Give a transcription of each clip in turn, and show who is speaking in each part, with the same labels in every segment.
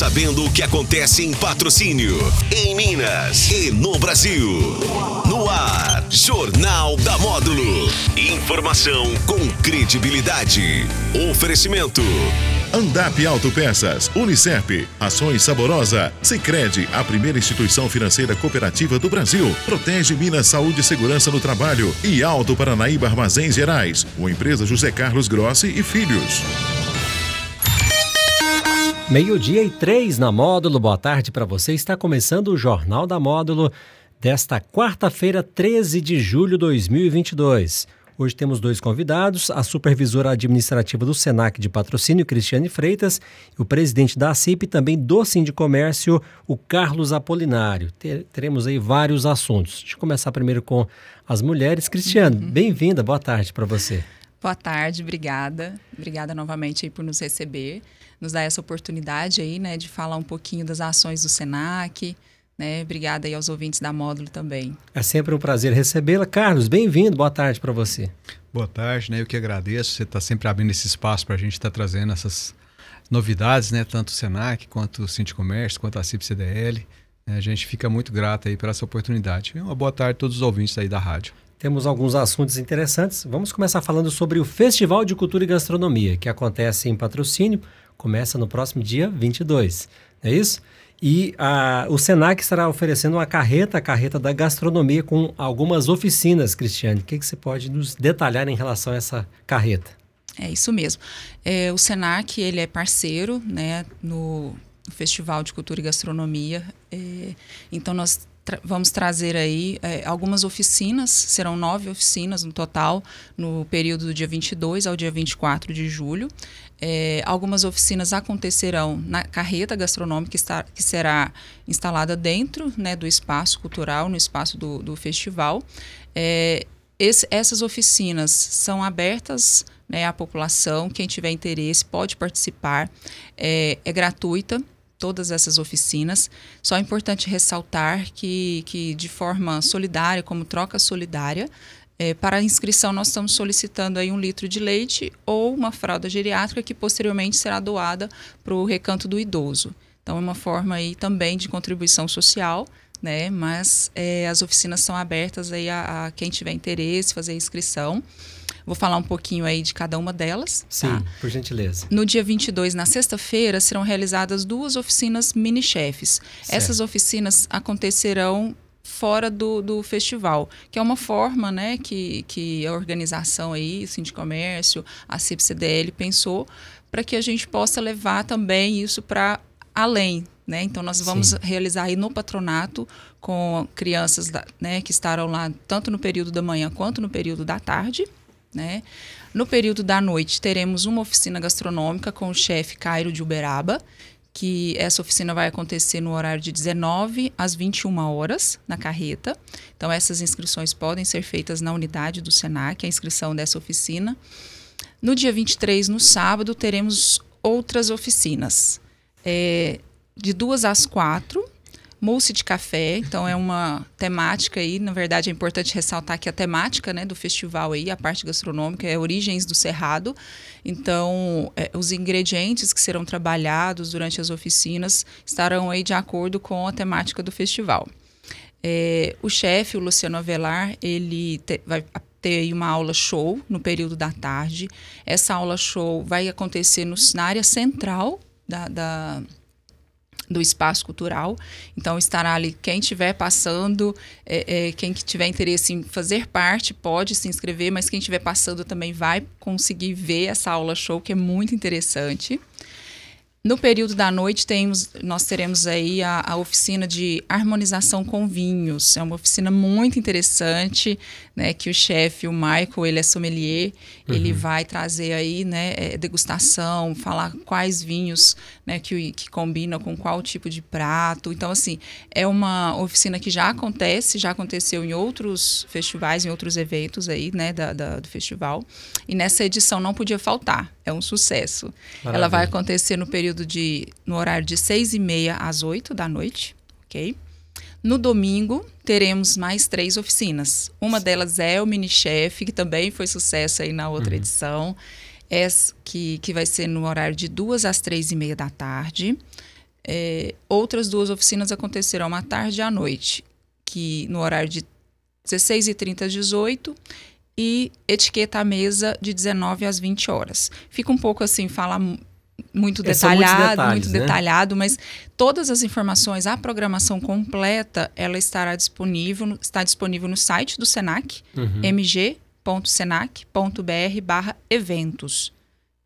Speaker 1: sabendo o que acontece em patrocínio, em Minas e no Brasil. No ar, Jornal da Módulo. Informação com credibilidade. Oferecimento.
Speaker 2: Andap Autopeças, Unicep, Ações Saborosa, Sicredi, a primeira instituição financeira cooperativa do Brasil. Protege Minas Saúde e Segurança no Trabalho e Alto Paranaíba Armazéns Gerais, uma empresa José Carlos Grossi e Filhos.
Speaker 3: Meio-dia e três na Módulo. Boa tarde para você. Está começando o Jornal da Módulo desta quarta-feira, 13 de julho de 2022. Hoje temos dois convidados, a supervisora administrativa do SENAC de patrocínio, Cristiane Freitas, e o presidente da CIP, também do Comércio, o Carlos Apolinário. Teremos aí vários assuntos. Deixa eu começar primeiro com as mulheres. Cristiane, uhum. bem-vinda, boa tarde para você.
Speaker 4: Boa tarde, obrigada. Obrigada novamente por nos receber nos dar essa oportunidade aí, né, de falar um pouquinho das ações do SENAC. Né? Obrigada aí aos ouvintes da Módulo também.
Speaker 3: É sempre um prazer recebê-la. Carlos, bem-vindo. Boa tarde para você.
Speaker 5: Boa tarde, né? Eu que agradeço. Você está sempre abrindo esse espaço para a gente estar tá trazendo essas novidades, né? Tanto o Senac, quanto o Cinti Comércio, quanto a CIP-CDL. Né? A gente fica muito grato aí por essa oportunidade. Uma boa tarde a todos os ouvintes aí da rádio.
Speaker 3: Temos alguns assuntos interessantes. Vamos começar falando sobre o Festival de Cultura e Gastronomia, que acontece em patrocínio começa no próximo dia 22, não é isso? E a, o Senac estará oferecendo uma carreta, a carreta da gastronomia, com algumas oficinas, Cristiane. O que, que você pode nos detalhar em relação a essa carreta?
Speaker 4: É isso mesmo. É, o Senac ele é parceiro né, no Festival de Cultura e Gastronomia. É, então nós tra vamos trazer aí é, algumas oficinas, serão nove oficinas no total, no período do dia 22 ao dia 24 de julho. É, algumas oficinas acontecerão na carreta gastronômica que, está, que será instalada dentro né, do espaço cultural, no espaço do, do festival. É, esse, essas oficinas são abertas né, à população, quem tiver interesse pode participar, é, é gratuita todas essas oficinas. Só é importante ressaltar que, que de forma solidária, como troca solidária, é, para a inscrição, nós estamos solicitando aí um litro de leite ou uma fralda geriátrica que posteriormente será doada para o recanto do idoso. Então, é uma forma aí também de contribuição social, né? Mas é, as oficinas são abertas aí a, a, quem tiver interesse fazer a inscrição. Vou falar um pouquinho aí de cada uma delas.
Speaker 3: Sim, tá? por gentileza.
Speaker 4: No dia 22, na sexta-feira, serão realizadas duas oficinas mini-chefes. Essas oficinas acontecerão fora do, do festival, que é uma forma né, que, que a organização aí, o Comércio, a CIP-CDL pensou para que a gente possa levar também isso para além. Né? Então, nós vamos Sim. realizar aí no patronato com crianças da, né, que estarão lá tanto no período da manhã quanto no período da tarde. Né? No período da noite, teremos uma oficina gastronômica com o chefe Cairo de Uberaba, que essa oficina vai acontecer no horário de 19 às 21 horas na carreta. Então, essas inscrições podem ser feitas na unidade do SENAC, a inscrição dessa oficina. No dia 23, no sábado, teremos outras oficinas. É, de duas às quatro, mousse de café, então é uma temática aí, na verdade é importante ressaltar que a temática né, do festival aí, a parte gastronômica, é Origens do Cerrado, então é, os ingredientes que serão trabalhados durante as oficinas estarão aí de acordo com a temática do festival. É, o chefe, o Luciano Avelar, ele te, vai ter uma aula show no período da tarde. Essa aula show vai acontecer no, na área central da, da do espaço cultural. Então, estará ali quem estiver passando, é, é, quem tiver interesse em fazer parte pode se inscrever, mas quem estiver passando também vai conseguir ver essa aula show, que é muito interessante. No período da noite, temos, nós teremos aí a, a, oficina de harmonização com vinhos. É uma oficina muito interessante, né? Que o chefe, o Michael, ele é sommelier, uhum. ele vai trazer aí, né? É, degustação, falar quais vinhos, né? Que, que combinam com qual tipo de prato. Então, assim, é uma oficina que já acontece, já aconteceu em outros festivais, em outros eventos aí, né? Da, da do festival. E nessa edição não podia faltar. É um sucesso. Maravilha. Ela vai acontecer no período de no horário de seis e meia às oito da noite, ok? No domingo teremos mais três oficinas. Uma delas é o mini chef, que também foi sucesso aí na outra uhum. edição, é que, que vai ser no horário de duas às três e meia da tarde. É, outras duas oficinas acontecerão à tarde e à noite, que no horário de 16h30 às 18 e etiqueta à mesa de 19 às 20 horas. Fica um pouco assim, fala muito detalhado, detalhes, muito né? detalhado, mas todas as informações, a programação completa, ela estará disponível, está disponível no site do Senac, uhum. mg.senac.br/eventos.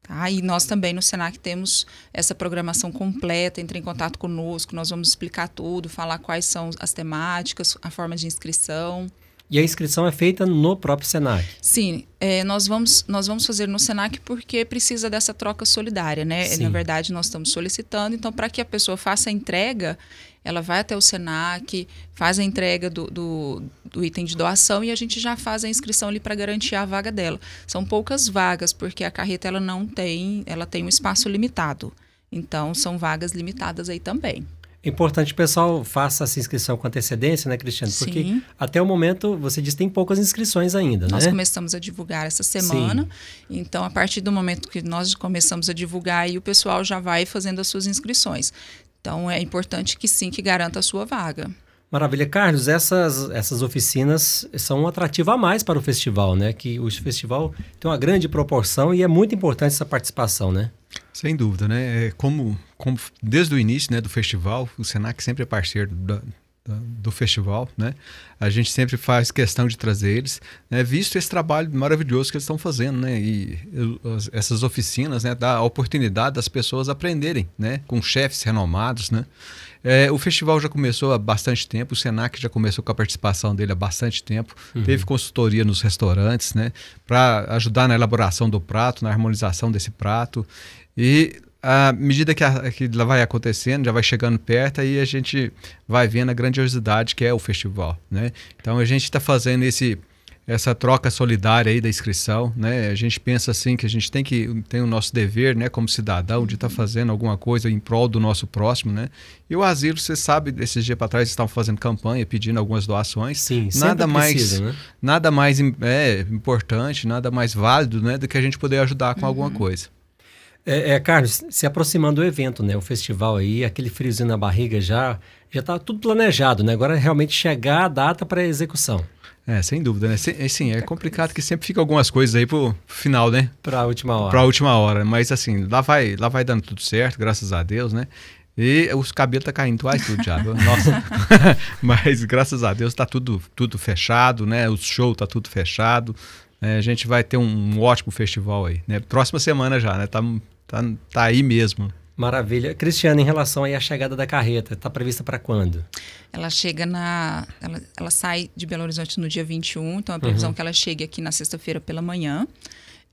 Speaker 4: Tá? E nós também no Senac temos essa programação completa. Entre em contato conosco, nós vamos explicar tudo, falar quais são as temáticas, a forma de inscrição.
Speaker 3: E a inscrição é feita no próprio Senac?
Speaker 4: Sim, é, nós, vamos, nós vamos fazer no Senac porque precisa dessa troca solidária, né? Sim. Na verdade, nós estamos solicitando, então, para que a pessoa faça a entrega, ela vai até o Senac, faz a entrega do, do, do item de doação e a gente já faz a inscrição ali para garantir a vaga dela. São poucas vagas, porque a carreta ela não tem, ela tem um espaço limitado. Então, são vagas limitadas aí também.
Speaker 3: Importante pessoal faça essa inscrição com antecedência, né, Cristiano? Porque Sim. até o momento, você diz, tem poucas inscrições ainda,
Speaker 4: nós
Speaker 3: né?
Speaker 4: Nós começamos a divulgar essa semana. Sim. Então, a partir do momento que nós começamos a divulgar, aí o pessoal já vai fazendo as suas inscrições. Então, é importante que sim, que garanta a sua vaga.
Speaker 3: Maravilha. Carlos, essas, essas oficinas são um atrativo a mais para o festival, né? Que o festival tem uma grande proporção e é muito importante essa participação, né?
Speaker 5: Sem dúvida, né? É como, como desde o início né, do festival, o Senac sempre é parceiro da, da, do festival, né? A gente sempre faz questão de trazer eles, né? visto esse trabalho maravilhoso que eles estão fazendo, né? E as, essas oficinas, né? Dá a oportunidade das pessoas aprenderem, né? Com chefes renomados, né? É, o festival já começou há bastante tempo, o Senac já começou com a participação dele há bastante tempo. Uhum. Teve consultoria nos restaurantes, né? Para ajudar na elaboração do prato, na harmonização desse prato. E à medida que, a, que vai acontecendo, já vai chegando perto, aí a gente vai vendo a grandiosidade que é o festival, né? Então a gente está fazendo esse essa troca solidária aí da inscrição, né? A gente pensa assim que a gente tem que tem o nosso dever, né, como cidadão, de estar tá fazendo alguma coisa em prol do nosso próximo, né? E o asilo, você sabe, esses dias para trás estavam fazendo campanha, pedindo algumas doações.
Speaker 3: Sim, nada mais, precisa, né?
Speaker 5: nada mais é, importante, nada mais válido, né, do que a gente poder ajudar com uhum. alguma coisa.
Speaker 3: É, é, Carlos, se aproximando do evento, né? O festival aí, aquele friozinho na barriga já já está tudo planejado, né? Agora é realmente chegar a data para execução.
Speaker 5: É, sem dúvida, né? Sim, é complicado que sempre fica algumas coisas aí pro final, né?
Speaker 3: Para a última hora.
Speaker 5: Para a última hora, mas assim, lá vai, lá vai dando tudo certo, graças a Deus, né? E os cabelos tá caindo tudo, tudo já. Nossa. mas graças a Deus tá tudo tudo fechado, né? O show tá tudo fechado. É, a gente vai ter um, um ótimo festival aí, né? Próxima semana já, né? Tá, tá, tá aí mesmo.
Speaker 3: Maravilha. Cristiana, em relação aí à chegada da carreta, está prevista para quando?
Speaker 4: Ela chega na. Ela, ela, sai de Belo Horizonte no dia 21, então a previsão uhum. é que ela chegue aqui na sexta-feira pela manhã.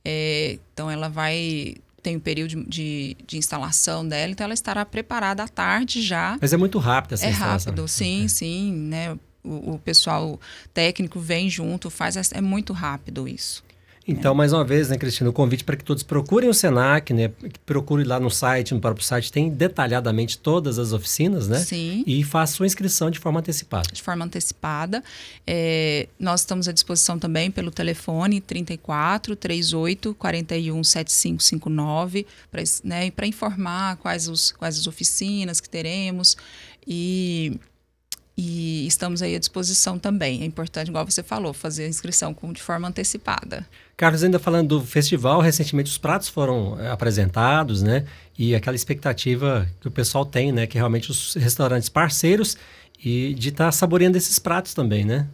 Speaker 4: É, então ela vai. Tem o um período de, de, instalação dela, então ela estará preparada à tarde já.
Speaker 3: Mas é muito rápida essa
Speaker 4: é
Speaker 3: instalação.
Speaker 4: É rápido, sim, sim. Né? O, o, pessoal técnico vem junto, faz. É muito rápido isso.
Speaker 3: Então, mais uma vez, né, Cristina, o convite para que todos procurem o Senac, né? Procure lá no site, no próprio site, tem detalhadamente todas as oficinas, né?
Speaker 4: Sim.
Speaker 3: E faça sua inscrição de forma antecipada.
Speaker 4: De forma antecipada. É, nós estamos à disposição também pelo telefone 34 38 41 7559 para né, informar quais, os, quais as oficinas que teremos. E e estamos aí à disposição também. É importante, igual você falou, fazer a inscrição com, de forma antecipada.
Speaker 3: Carlos, ainda falando do festival, recentemente os pratos foram é, apresentados, né? E aquela expectativa que o pessoal tem, né? Que realmente os restaurantes parceiros e de estar tá saboreando esses pratos também, né?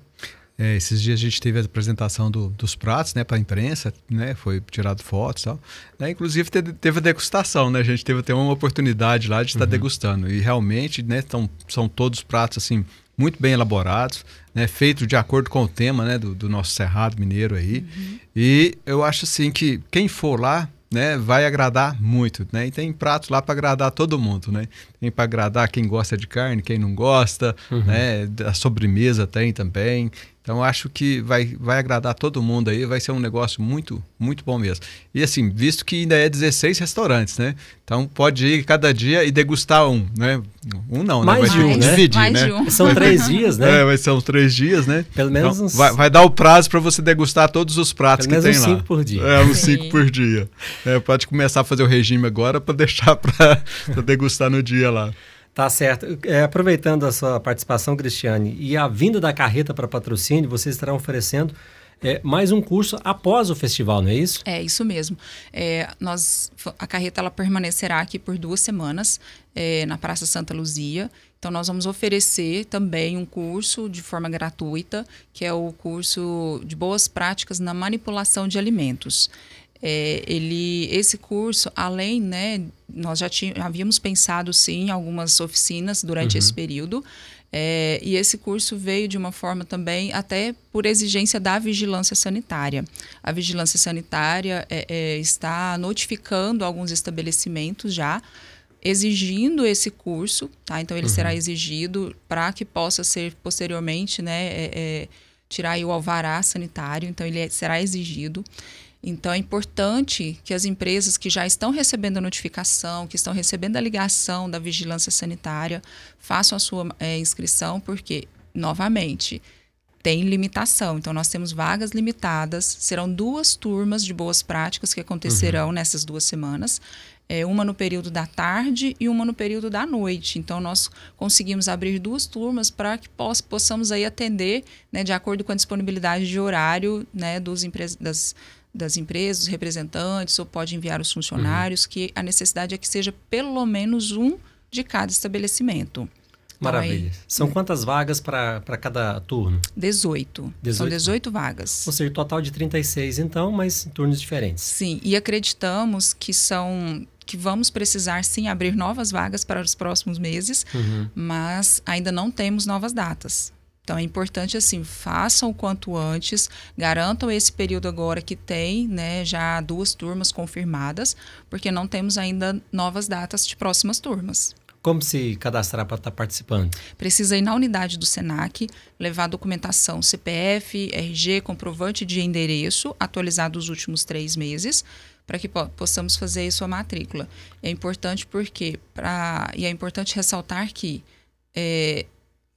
Speaker 5: É, esses dias a gente teve a apresentação do, dos pratos, né, para a imprensa, né, foi tirado fotos e tal. Né, inclusive teve, teve, a degustação, né, a gente teve até uma oportunidade lá de estar uhum. degustando. E realmente, né, tão, são todos pratos, assim, muito bem elaborados, né, feitos de acordo com o tema, né, do, do nosso Cerrado Mineiro aí. Uhum. E eu acho, assim, que quem for lá, né, vai agradar muito, né? E tem pratos lá para agradar todo mundo, né? Tem para agradar quem gosta de carne, quem não gosta, uhum. né? A sobremesa tem também. Então acho que vai, vai agradar todo mundo aí, vai ser um negócio muito, muito bom mesmo. E assim, visto que ainda é 16 restaurantes, né? Então pode ir cada dia e degustar um, né? Um não,
Speaker 3: Mais
Speaker 5: né?
Speaker 3: Vai um,
Speaker 5: né? dividir, Mais
Speaker 3: né? Um. São três dias, né?
Speaker 5: É, vai ser uns três dias, né?
Speaker 3: Pelo menos então, uns...
Speaker 5: vai, vai, dar o prazo para você degustar todos os pratos
Speaker 3: Pelo
Speaker 5: que tem
Speaker 3: uns
Speaker 5: lá.
Speaker 3: cinco por dia.
Speaker 5: É, uns Sim. cinco por dia. É, pode começar a fazer o regime agora para deixar para degustar no dia lá.
Speaker 3: Tá certo. É, aproveitando a sua participação, Cristiane, e a vinda da carreta para patrocínio, vocês estarão oferecendo é, mais um curso após o festival, não é isso?
Speaker 4: É isso mesmo. É, nós, a carreta ela permanecerá aqui por duas semanas é, na Praça Santa Luzia. Então nós vamos oferecer também um curso de forma gratuita, que é o curso de boas práticas na manipulação de alimentos. É, ele, esse curso, além, né, nós já tínhamos, havíamos pensado sim em algumas oficinas durante uhum. esse período. É, e esse curso veio de uma forma também, até por exigência da vigilância sanitária. A vigilância sanitária é, é, está notificando alguns estabelecimentos já, exigindo esse curso, tá? Então ele uhum. será exigido para que possa ser posteriormente, né, é, é, tirar o alvará sanitário. Então ele é, será exigido. Então é importante que as empresas que já estão recebendo a notificação, que estão recebendo a ligação da vigilância sanitária, façam a sua é, inscrição, porque, novamente, tem limitação. Então, nós temos vagas limitadas. Serão duas turmas de boas práticas que acontecerão uhum. nessas duas semanas. É, uma no período da tarde e uma no período da noite. Então, nós conseguimos abrir duas turmas para que poss possamos aí atender, né, de acordo com a disponibilidade de horário né, dos das, das empresas, dos representantes, ou pode enviar os funcionários, uhum. que a necessidade é que seja pelo menos um de cada estabelecimento.
Speaker 3: Então, Maravilha. Então, São quantas vagas para cada turno?
Speaker 4: 18. 18. São 18 vagas.
Speaker 3: Ou seja, total de 36, então, mas em turnos diferentes.
Speaker 4: Sim, e acreditamos que são que vamos precisar sim abrir novas vagas para os próximos meses, uhum. mas ainda não temos novas datas. Então é importante assim, façam o quanto antes, garantam esse período agora que tem, né, já duas turmas confirmadas, porque não temos ainda novas datas de próximas turmas.
Speaker 3: Como se cadastrar para estar tá participando?
Speaker 4: Precisa ir na unidade do SENAC, levar documentação CPF, RG, comprovante de endereço, atualizado os últimos três meses, para que po possamos fazer isso a matrícula. É importante porque, pra, e é importante ressaltar que é,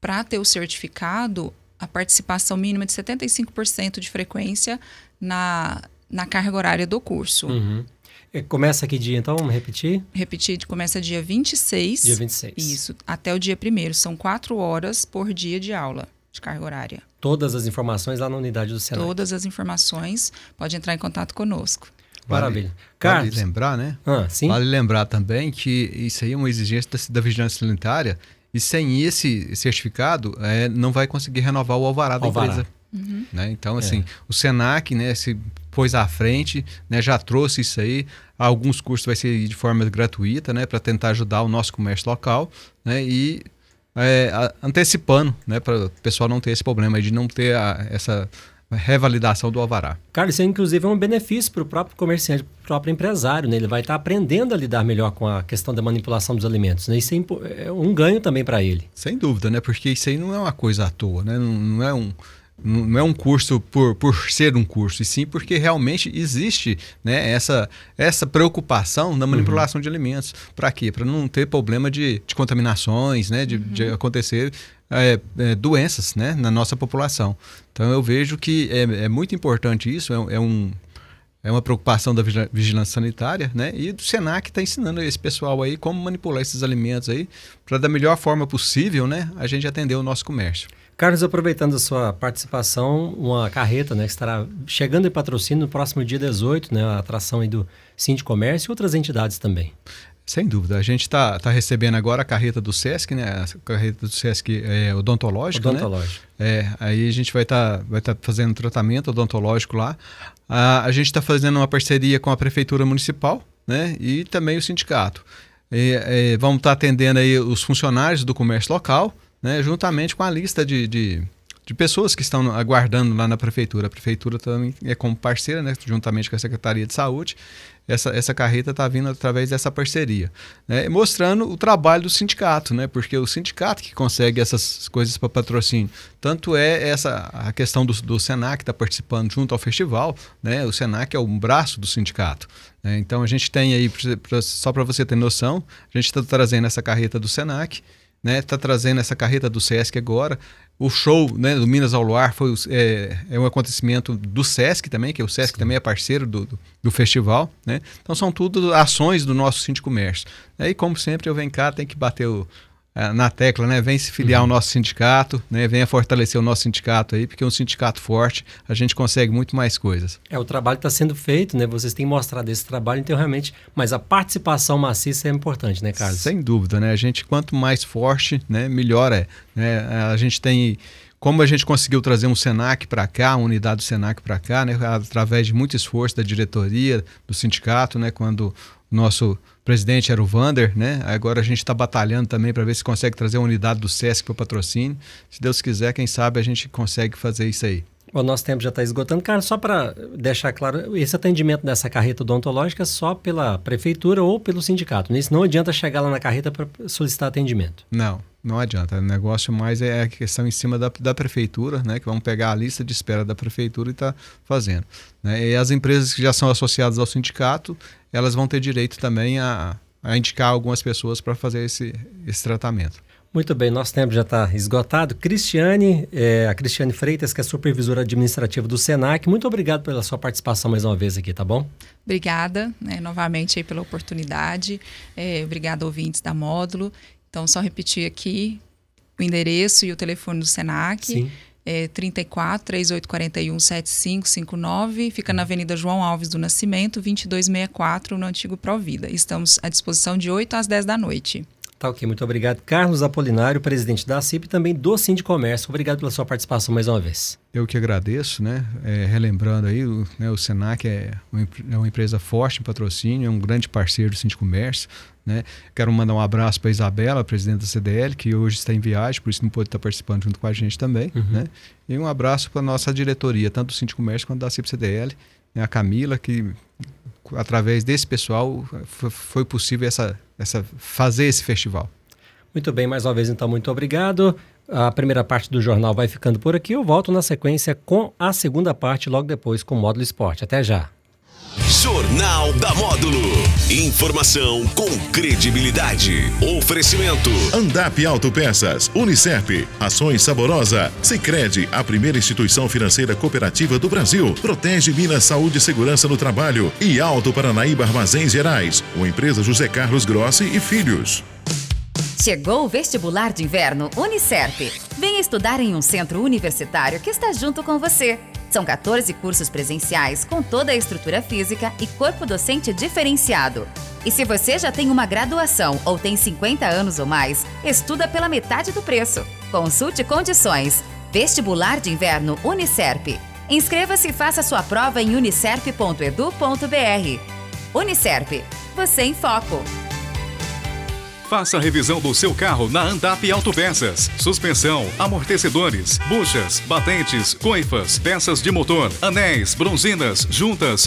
Speaker 4: para ter o certificado, a participação mínima de 75% de frequência na, na carga horária do curso.
Speaker 3: Uhum. Começa que dia, então? Vamos repetir?
Speaker 4: Repetir, começa dia 26.
Speaker 3: Dia 26.
Speaker 4: Isso, até o dia 1 São quatro horas por dia de aula de carga horária.
Speaker 3: Todas as informações lá na unidade do Senado.
Speaker 4: Todas as informações, pode entrar em contato conosco.
Speaker 3: Maravilha.
Speaker 5: Vale, Carlos. Vale lembrar, né?
Speaker 3: Ah, sim?
Speaker 5: Vale lembrar também que isso aí é uma exigência da, da vigilância sanitária e sem esse certificado, é, não vai conseguir renovar o alvará da alvará. empresa. Uhum. Né? Então, assim, é. o SENAC né, se pôs à frente, né, já trouxe isso aí. Alguns cursos vai ser de forma gratuita, né, para tentar ajudar o nosso comércio local. Né, e é, antecipando, né, para o pessoal não ter esse problema de não ter a, essa revalidação do alvará.
Speaker 3: Carlos, isso inclusive é um benefício para o próprio comerciante, para o próprio empresário, né? Ele vai estar tá aprendendo a lidar melhor com a questão da manipulação dos alimentos, né? Isso é, é um ganho também para ele.
Speaker 5: Sem dúvida, né? Porque isso aí não é uma coisa à toa, né? Não, não é um não é um curso por, por ser um curso, e sim porque realmente existe né, essa, essa preocupação na manipulação uhum. de alimentos. Para quê? Para não ter problema de, de contaminações, né, de, uhum. de acontecer é, é, doenças né, na nossa população. Então eu vejo que é, é muito importante isso, é, é, um, é uma preocupação da vigilância sanitária, né? E do Senac está ensinando esse pessoal aí como manipular esses alimentos aí para da melhor forma possível, né? A gente atender o nosso comércio.
Speaker 3: Carlos, aproveitando a sua participação, uma carreta né, que estará chegando em patrocínio no próximo dia 18, né, a atração aí do Cinti Comércio e outras entidades também.
Speaker 5: Sem dúvida. A gente está tá recebendo agora a carreta do SESC, né? A carreta do SESC é odontológica,
Speaker 3: odontológico.
Speaker 5: né? É, aí a gente vai estar tá, vai tá fazendo tratamento odontológico lá. A, a gente está fazendo uma parceria com a Prefeitura Municipal, né? E também o sindicato. E, é, vamos estar tá atendendo aí os funcionários do comércio local, né? Juntamente com a lista de, de de pessoas que estão aguardando lá na prefeitura. A prefeitura também é como parceira, né, juntamente com a Secretaria de Saúde. Essa, essa carreta está vindo através dessa parceria, né, mostrando o trabalho do sindicato, né, porque o sindicato que consegue essas coisas para patrocínio. Tanto é essa a questão do, do Senac está participando junto ao festival, né, o Senac é um braço do sindicato. Né, então a gente tem aí, só para você ter noção, a gente está trazendo essa carreta do Senac né? Tá trazendo essa carreta do Sesc agora. O show né, do Minas ao Luar foi, é, é um acontecimento do Sesc também, que o Sesc Sim. também é parceiro do, do, do, festival. Né? Então são tudo ações do nosso Cinti Comércio. E como sempre eu venho cá, tem que bater o, na tecla, né? Vem se filiar uhum. ao nosso sindicato, né? Venha fortalecer o nosso sindicato aí, porque um sindicato forte a gente consegue muito mais coisas.
Speaker 3: É, o trabalho está sendo feito, né? Vocês têm mostrado esse trabalho, então realmente, mas a participação maciça é importante, né, Carlos?
Speaker 5: Sem dúvida, né? A gente, quanto mais forte, né, melhor é. Né? A gente tem como a gente conseguiu trazer um Senac para cá, uma unidade do Senac para cá, né, através de muito esforço da diretoria, do sindicato, né, quando nosso presidente era o Vander, né? Agora a gente está batalhando também para ver se consegue trazer uma unidade do SESC para o patrocínio. Se Deus quiser, quem sabe a gente consegue fazer isso aí.
Speaker 3: O nosso tempo já está esgotando. Cara, só para deixar claro, esse atendimento dessa carreta odontológica é só pela prefeitura ou pelo sindicato. Isso não adianta chegar lá na carreta para solicitar atendimento.
Speaker 5: Não, não adianta. O negócio mais é a questão em cima da, da prefeitura, né? Que vamos pegar a lista de espera da prefeitura e está fazendo. Né? E as empresas que já são associadas ao sindicato, elas vão ter direito também a, a indicar algumas pessoas para fazer esse, esse tratamento.
Speaker 3: Muito bem, nosso tempo já está esgotado. Cristiane, é, a Cristiane Freitas, que é supervisora administrativa do SENAC, muito obrigado pela sua participação mais uma vez aqui, tá bom?
Speaker 4: Obrigada, né, novamente aí pela oportunidade. É, obrigada, ouvintes da Módulo. Então, só repetir aqui o endereço e o telefone do SENAC. Sim. É 34 3841 7559, fica na Avenida João Alves do Nascimento, 2264, no antigo Provida. Estamos à disposição de 8 às 10 da noite.
Speaker 3: Tá ok, muito obrigado. Carlos Apolinário, presidente da CIP e também do Comércio. Obrigado pela sua participação mais uma vez.
Speaker 5: Eu que agradeço, né? É, relembrando aí, o, né, o Senac é uma, é uma, empresa forte em patrocínio, é um grande parceiro do Comércio. Né? Quero mandar um abraço para a Isabela, presidente da CDL, que hoje está em viagem, por isso não pôde estar participando junto com a gente também. Uhum. Né? E um abraço para a nossa diretoria, tanto do Comércio quanto da CIP CDL, né? a Camila, que através desse pessoal foi possível essa, essa, fazer esse festival.
Speaker 3: Muito bem, mais uma vez então, muito obrigado. A primeira parte do jornal vai ficando por aqui. Eu volto na sequência com a segunda parte, logo depois com o Módulo Esporte. Até já.
Speaker 1: Jornal da Módulo. Informação com credibilidade. Oferecimento.
Speaker 2: Andap Autopeças, Unicep, Ações Saborosa, Sicredi, a primeira instituição financeira cooperativa do Brasil. Protege Minas Saúde e Segurança no Trabalho e Alto Paranaíba Armazéns Gerais. Uma empresa José Carlos Grossi e Filhos.
Speaker 6: Chegou o vestibular de inverno Unicep. Venha estudar em um centro universitário que está junto com você. São 14 cursos presenciais com toda a estrutura física e corpo docente diferenciado. E se você já tem uma graduação ou tem 50 anos ou mais, estuda pela metade do preço. Consulte condições. Vestibular de Inverno Unicerp. Inscreva-se e faça sua prova em unicerp.edu.br. Unicerp. Você em Foco.
Speaker 7: Faça a revisão do seu carro na Andap Autopeças. Suspensão, amortecedores, buchas, batentes, coifas, peças de motor, anéis, bronzinas, juntas,